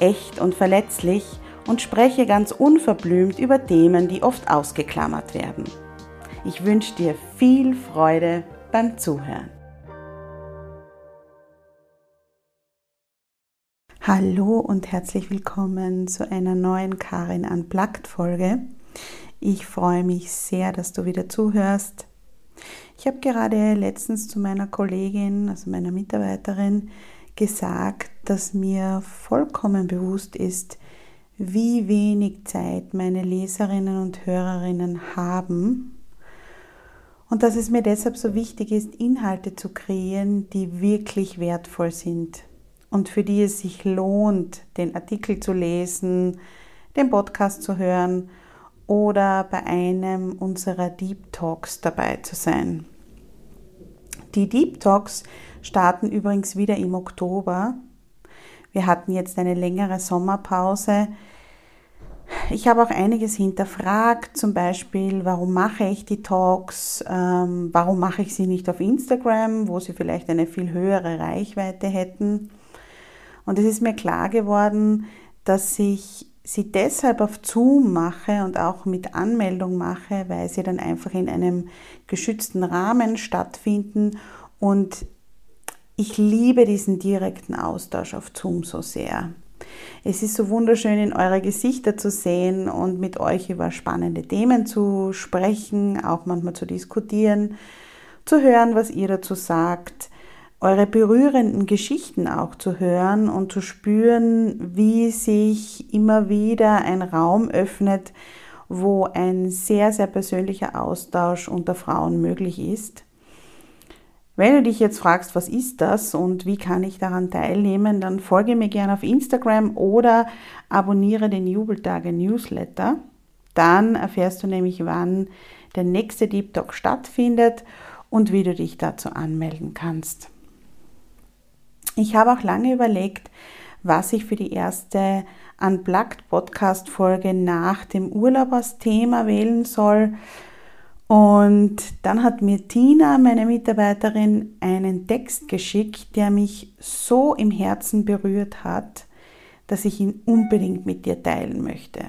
echt und verletzlich und spreche ganz unverblümt über Themen, die oft ausgeklammert werden. Ich wünsche dir viel Freude beim Zuhören. Hallo und herzlich willkommen zu einer neuen Karin Unplugged Folge. Ich freue mich sehr, dass du wieder zuhörst. Ich habe gerade letztens zu meiner Kollegin, also meiner Mitarbeiterin, gesagt, dass mir vollkommen bewusst ist, wie wenig Zeit meine Leserinnen und Hörerinnen haben und dass es mir deshalb so wichtig ist, Inhalte zu kreieren, die wirklich wertvoll sind und für die es sich lohnt, den Artikel zu lesen, den Podcast zu hören oder bei einem unserer Deep Talks dabei zu sein. Die Deep Talks starten übrigens wieder im Oktober. Wir hatten jetzt eine längere Sommerpause. Ich habe auch einiges hinterfragt, zum Beispiel, warum mache ich die Talks, ähm, warum mache ich sie nicht auf Instagram, wo sie vielleicht eine viel höhere Reichweite hätten. Und es ist mir klar geworden, dass ich sie deshalb auf Zoom mache und auch mit Anmeldung mache, weil sie dann einfach in einem geschützten Rahmen stattfinden und ich liebe diesen direkten Austausch auf Zoom so sehr. Es ist so wunderschön, in eure Gesichter zu sehen und mit euch über spannende Themen zu sprechen, auch manchmal zu diskutieren, zu hören, was ihr dazu sagt, eure berührenden Geschichten auch zu hören und zu spüren, wie sich immer wieder ein Raum öffnet, wo ein sehr, sehr persönlicher Austausch unter Frauen möglich ist. Wenn du dich jetzt fragst, was ist das und wie kann ich daran teilnehmen, dann folge mir gerne auf Instagram oder abonniere den Jubeltage Newsletter. Dann erfährst du nämlich, wann der nächste Deep Talk stattfindet und wie du dich dazu anmelden kannst. Ich habe auch lange überlegt, was ich für die erste Unplugged Podcast Folge nach dem Urlaub als Thema wählen soll. Und dann hat mir Tina, meine Mitarbeiterin, einen Text geschickt, der mich so im Herzen berührt hat, dass ich ihn unbedingt mit dir teilen möchte.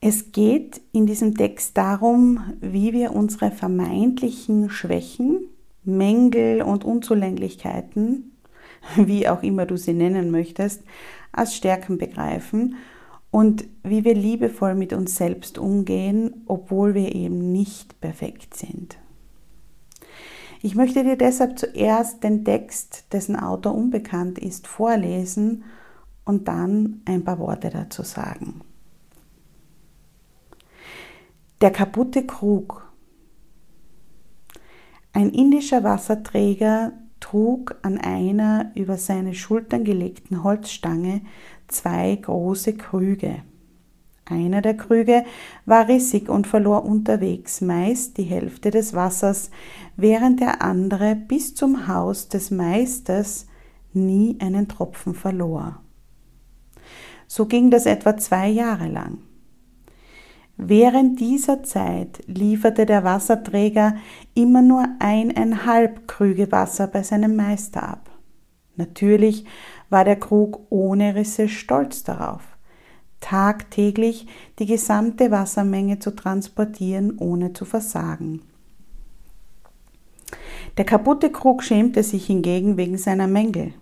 Es geht in diesem Text darum, wie wir unsere vermeintlichen Schwächen, Mängel und Unzulänglichkeiten, wie auch immer du sie nennen möchtest, als Stärken begreifen und wie wir liebevoll mit uns selbst umgehen, obwohl wir eben nicht perfekt sind. Ich möchte dir deshalb zuerst den Text, dessen Autor unbekannt ist, vorlesen und dann ein paar Worte dazu sagen. Der kaputte Krug. Ein indischer Wasserträger trug an einer über seine Schultern gelegten Holzstange zwei große Krüge. Einer der Krüge war rissig und verlor unterwegs meist die Hälfte des Wassers, während der andere bis zum Haus des Meisters nie einen Tropfen verlor. So ging das etwa zwei Jahre lang. Während dieser Zeit lieferte der Wasserträger immer nur eineinhalb Krüge Wasser bei seinem Meister ab. Natürlich war der Krug ohne Risse stolz darauf, tagtäglich die gesamte Wassermenge zu transportieren, ohne zu versagen. Der kaputte Krug schämte sich hingegen wegen seiner Mängel.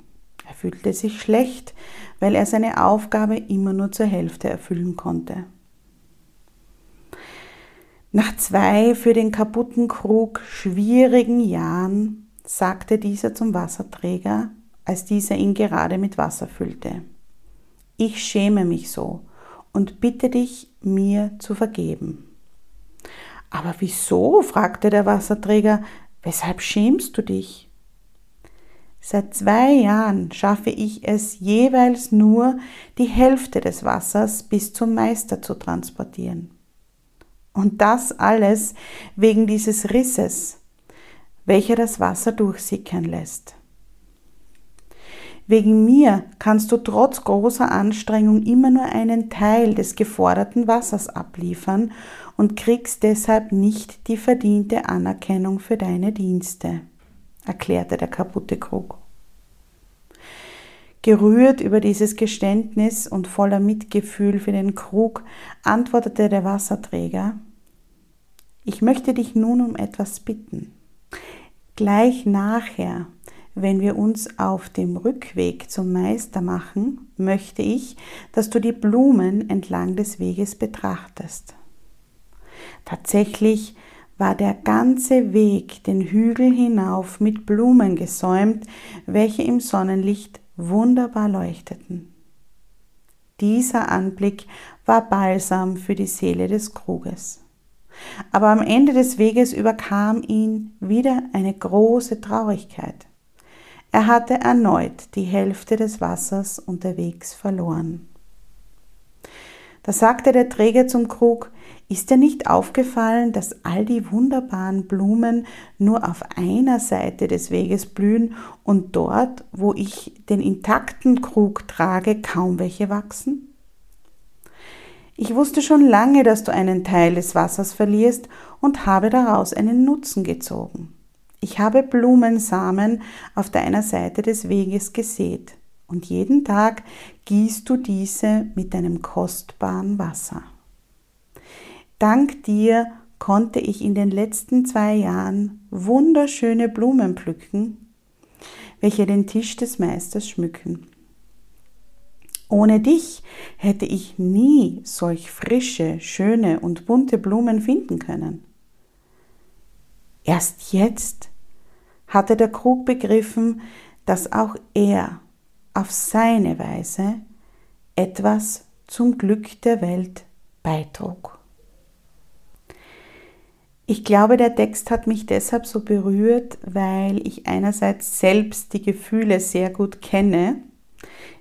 Er fühlte sich schlecht, weil er seine Aufgabe immer nur zur Hälfte erfüllen konnte. Nach zwei für den kaputten Krug schwierigen Jahren sagte dieser zum Wasserträger, als dieser ihn gerade mit Wasser füllte. Ich schäme mich so und bitte dich, mir zu vergeben. Aber wieso? fragte der Wasserträger. Weshalb schämst du dich? Seit zwei Jahren schaffe ich es jeweils nur, die Hälfte des Wassers bis zum Meister zu transportieren. Und das alles wegen dieses Risses, welcher das Wasser durchsickern lässt. Wegen mir kannst du trotz großer Anstrengung immer nur einen Teil des geforderten Wassers abliefern und kriegst deshalb nicht die verdiente Anerkennung für deine Dienste, erklärte der kaputte Krug. Gerührt über dieses Geständnis und voller Mitgefühl für den Krug antwortete der Wasserträger, ich möchte dich nun um etwas bitten. Gleich nachher wenn wir uns auf dem Rückweg zum Meister machen, möchte ich, dass du die Blumen entlang des Weges betrachtest. Tatsächlich war der ganze Weg den Hügel hinauf mit Blumen gesäumt, welche im Sonnenlicht wunderbar leuchteten. Dieser Anblick war Balsam für die Seele des Kruges. Aber am Ende des Weges überkam ihn wieder eine große Traurigkeit. Er hatte erneut die Hälfte des Wassers unterwegs verloren. Da sagte der Träger zum Krug, ist dir nicht aufgefallen, dass all die wunderbaren Blumen nur auf einer Seite des Weges blühen und dort, wo ich den intakten Krug trage, kaum welche wachsen? Ich wusste schon lange, dass du einen Teil des Wassers verlierst und habe daraus einen Nutzen gezogen. Ich habe Blumensamen auf deiner Seite des Weges gesät und jeden Tag gießt du diese mit deinem kostbaren Wasser. Dank dir konnte ich in den letzten zwei Jahren wunderschöne Blumen pflücken, welche den Tisch des Meisters schmücken. Ohne dich hätte ich nie solch frische, schöne und bunte Blumen finden können. Erst jetzt hatte der Krug begriffen, dass auch er auf seine Weise etwas zum Glück der Welt beitrug. Ich glaube, der Text hat mich deshalb so berührt, weil ich einerseits selbst die Gefühle sehr gut kenne,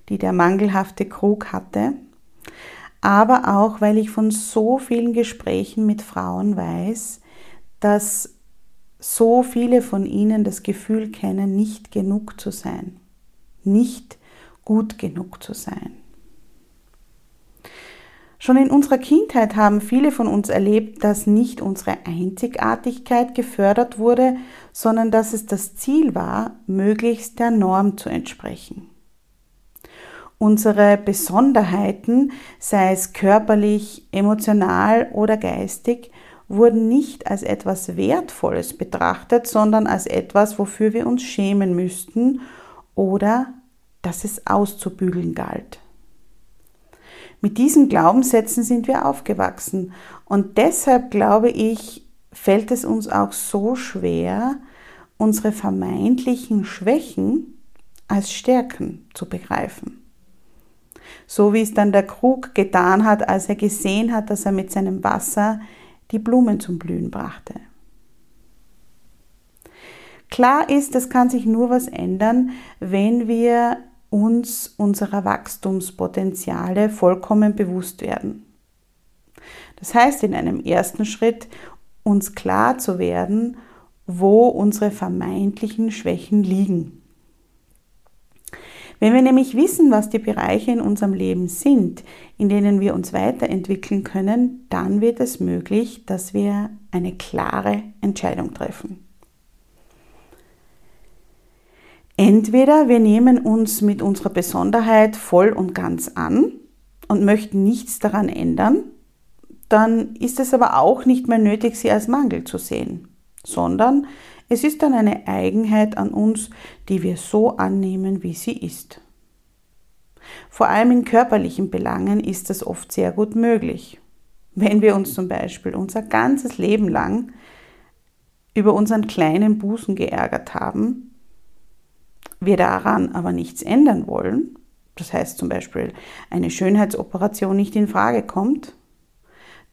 die der mangelhafte Krug hatte, aber auch weil ich von so vielen Gesprächen mit Frauen weiß, dass so viele von ihnen das Gefühl kennen, nicht genug zu sein, nicht gut genug zu sein. Schon in unserer Kindheit haben viele von uns erlebt, dass nicht unsere Einzigartigkeit gefördert wurde, sondern dass es das Ziel war, möglichst der Norm zu entsprechen. Unsere Besonderheiten, sei es körperlich, emotional oder geistig, wurden nicht als etwas Wertvolles betrachtet, sondern als etwas, wofür wir uns schämen müssten oder dass es auszubügeln galt. Mit diesen Glaubenssätzen sind wir aufgewachsen und deshalb glaube ich, fällt es uns auch so schwer, unsere vermeintlichen Schwächen als Stärken zu begreifen. So wie es dann der Krug getan hat, als er gesehen hat, dass er mit seinem Wasser die Blumen zum Blühen brachte. Klar ist, es kann sich nur was ändern, wenn wir uns unserer Wachstumspotenziale vollkommen bewusst werden. Das heißt, in einem ersten Schritt uns klar zu werden, wo unsere vermeintlichen Schwächen liegen. Wenn wir nämlich wissen, was die Bereiche in unserem Leben sind, in denen wir uns weiterentwickeln können, dann wird es möglich, dass wir eine klare Entscheidung treffen. Entweder wir nehmen uns mit unserer Besonderheit voll und ganz an und möchten nichts daran ändern, dann ist es aber auch nicht mehr nötig, sie als Mangel zu sehen, sondern Es ist dann eine Eigenheit an uns, die wir so annehmen, wie sie ist. Vor allem in körperlichen Belangen ist das oft sehr gut möglich. Wenn wir uns zum Beispiel unser ganzes Leben lang über unseren kleinen Busen geärgert haben, wir daran aber nichts ändern wollen, das heißt zum Beispiel eine Schönheitsoperation nicht in Frage kommt,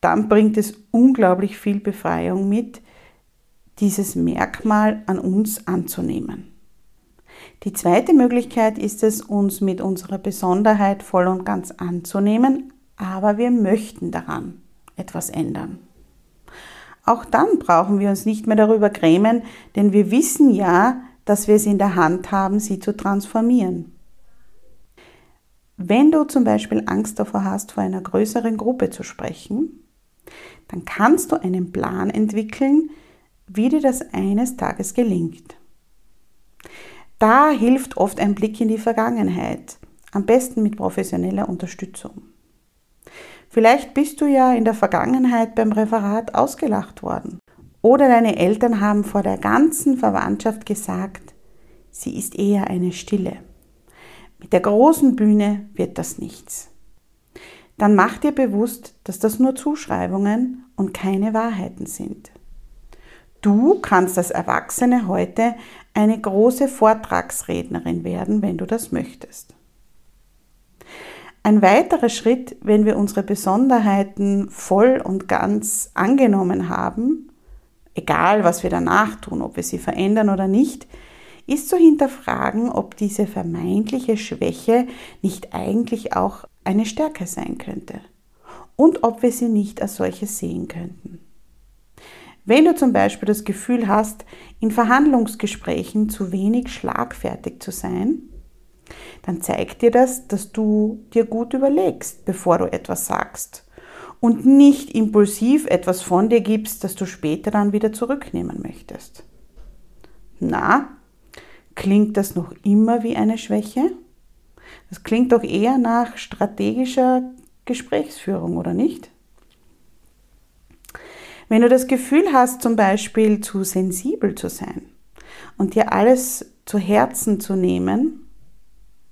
dann bringt es unglaublich viel Befreiung mit, dieses Merkmal an uns anzunehmen. Die zweite Möglichkeit ist es, uns mit unserer Besonderheit voll und ganz anzunehmen, aber wir möchten daran etwas ändern. Auch dann brauchen wir uns nicht mehr darüber grämen, denn wir wissen ja, dass wir es in der Hand haben, sie zu transformieren. Wenn du zum Beispiel Angst davor hast, vor einer größeren Gruppe zu sprechen, dann kannst du einen Plan entwickeln, wie dir das eines Tages gelingt. Da hilft oft ein Blick in die Vergangenheit, am besten mit professioneller Unterstützung. Vielleicht bist du ja in der Vergangenheit beim Referat ausgelacht worden. Oder deine Eltern haben vor der ganzen Verwandtschaft gesagt, sie ist eher eine Stille. Mit der großen Bühne wird das nichts. Dann mach dir bewusst, dass das nur Zuschreibungen und keine Wahrheiten sind. Du kannst als Erwachsene heute eine große Vortragsrednerin werden, wenn du das möchtest. Ein weiterer Schritt, wenn wir unsere Besonderheiten voll und ganz angenommen haben, egal was wir danach tun, ob wir sie verändern oder nicht, ist zu hinterfragen, ob diese vermeintliche Schwäche nicht eigentlich auch eine Stärke sein könnte und ob wir sie nicht als solche sehen könnten. Wenn du zum Beispiel das Gefühl hast, in Verhandlungsgesprächen zu wenig schlagfertig zu sein, dann zeigt dir das, dass du dir gut überlegst, bevor du etwas sagst und nicht impulsiv etwas von dir gibst, das du später dann wieder zurücknehmen möchtest. Na, klingt das noch immer wie eine Schwäche? Das klingt doch eher nach strategischer Gesprächsführung, oder nicht? Wenn du das Gefühl hast, zum Beispiel zu sensibel zu sein und dir alles zu Herzen zu nehmen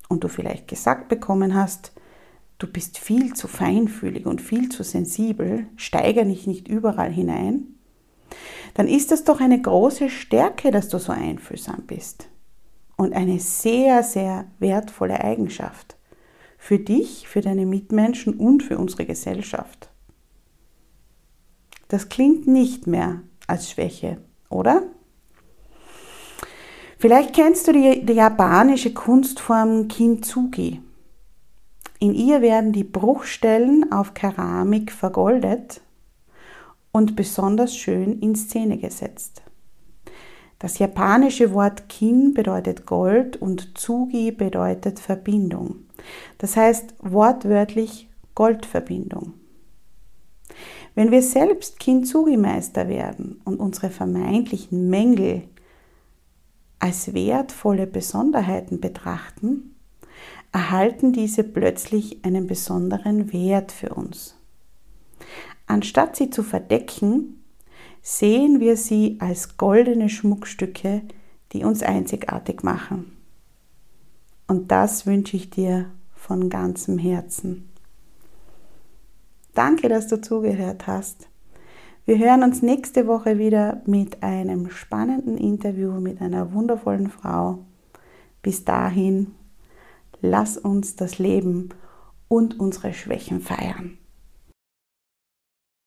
und du vielleicht gesagt bekommen hast, du bist viel zu feinfühlig und viel zu sensibel, steigere dich nicht überall hinein, dann ist das doch eine große Stärke, dass du so einfühlsam bist. Und eine sehr, sehr wertvolle Eigenschaft. Für dich, für deine Mitmenschen und für unsere Gesellschaft. Das klingt nicht mehr als Schwäche, oder? Vielleicht kennst du die, die japanische Kunstform Kintsugi. In ihr werden die Bruchstellen auf Keramik vergoldet und besonders schön in Szene gesetzt. Das japanische Wort Kin bedeutet Gold und Tsugi bedeutet Verbindung. Das heißt wortwörtlich Goldverbindung. Wenn wir selbst Kintsugi-Meister werden und unsere vermeintlichen Mängel als wertvolle Besonderheiten betrachten, erhalten diese plötzlich einen besonderen Wert für uns. Anstatt sie zu verdecken, sehen wir sie als goldene Schmuckstücke, die uns einzigartig machen. Und das wünsche ich dir von ganzem Herzen. Danke, dass du zugehört hast. Wir hören uns nächste Woche wieder mit einem spannenden Interview mit einer wundervollen Frau. Bis dahin, lass uns das Leben und unsere Schwächen feiern.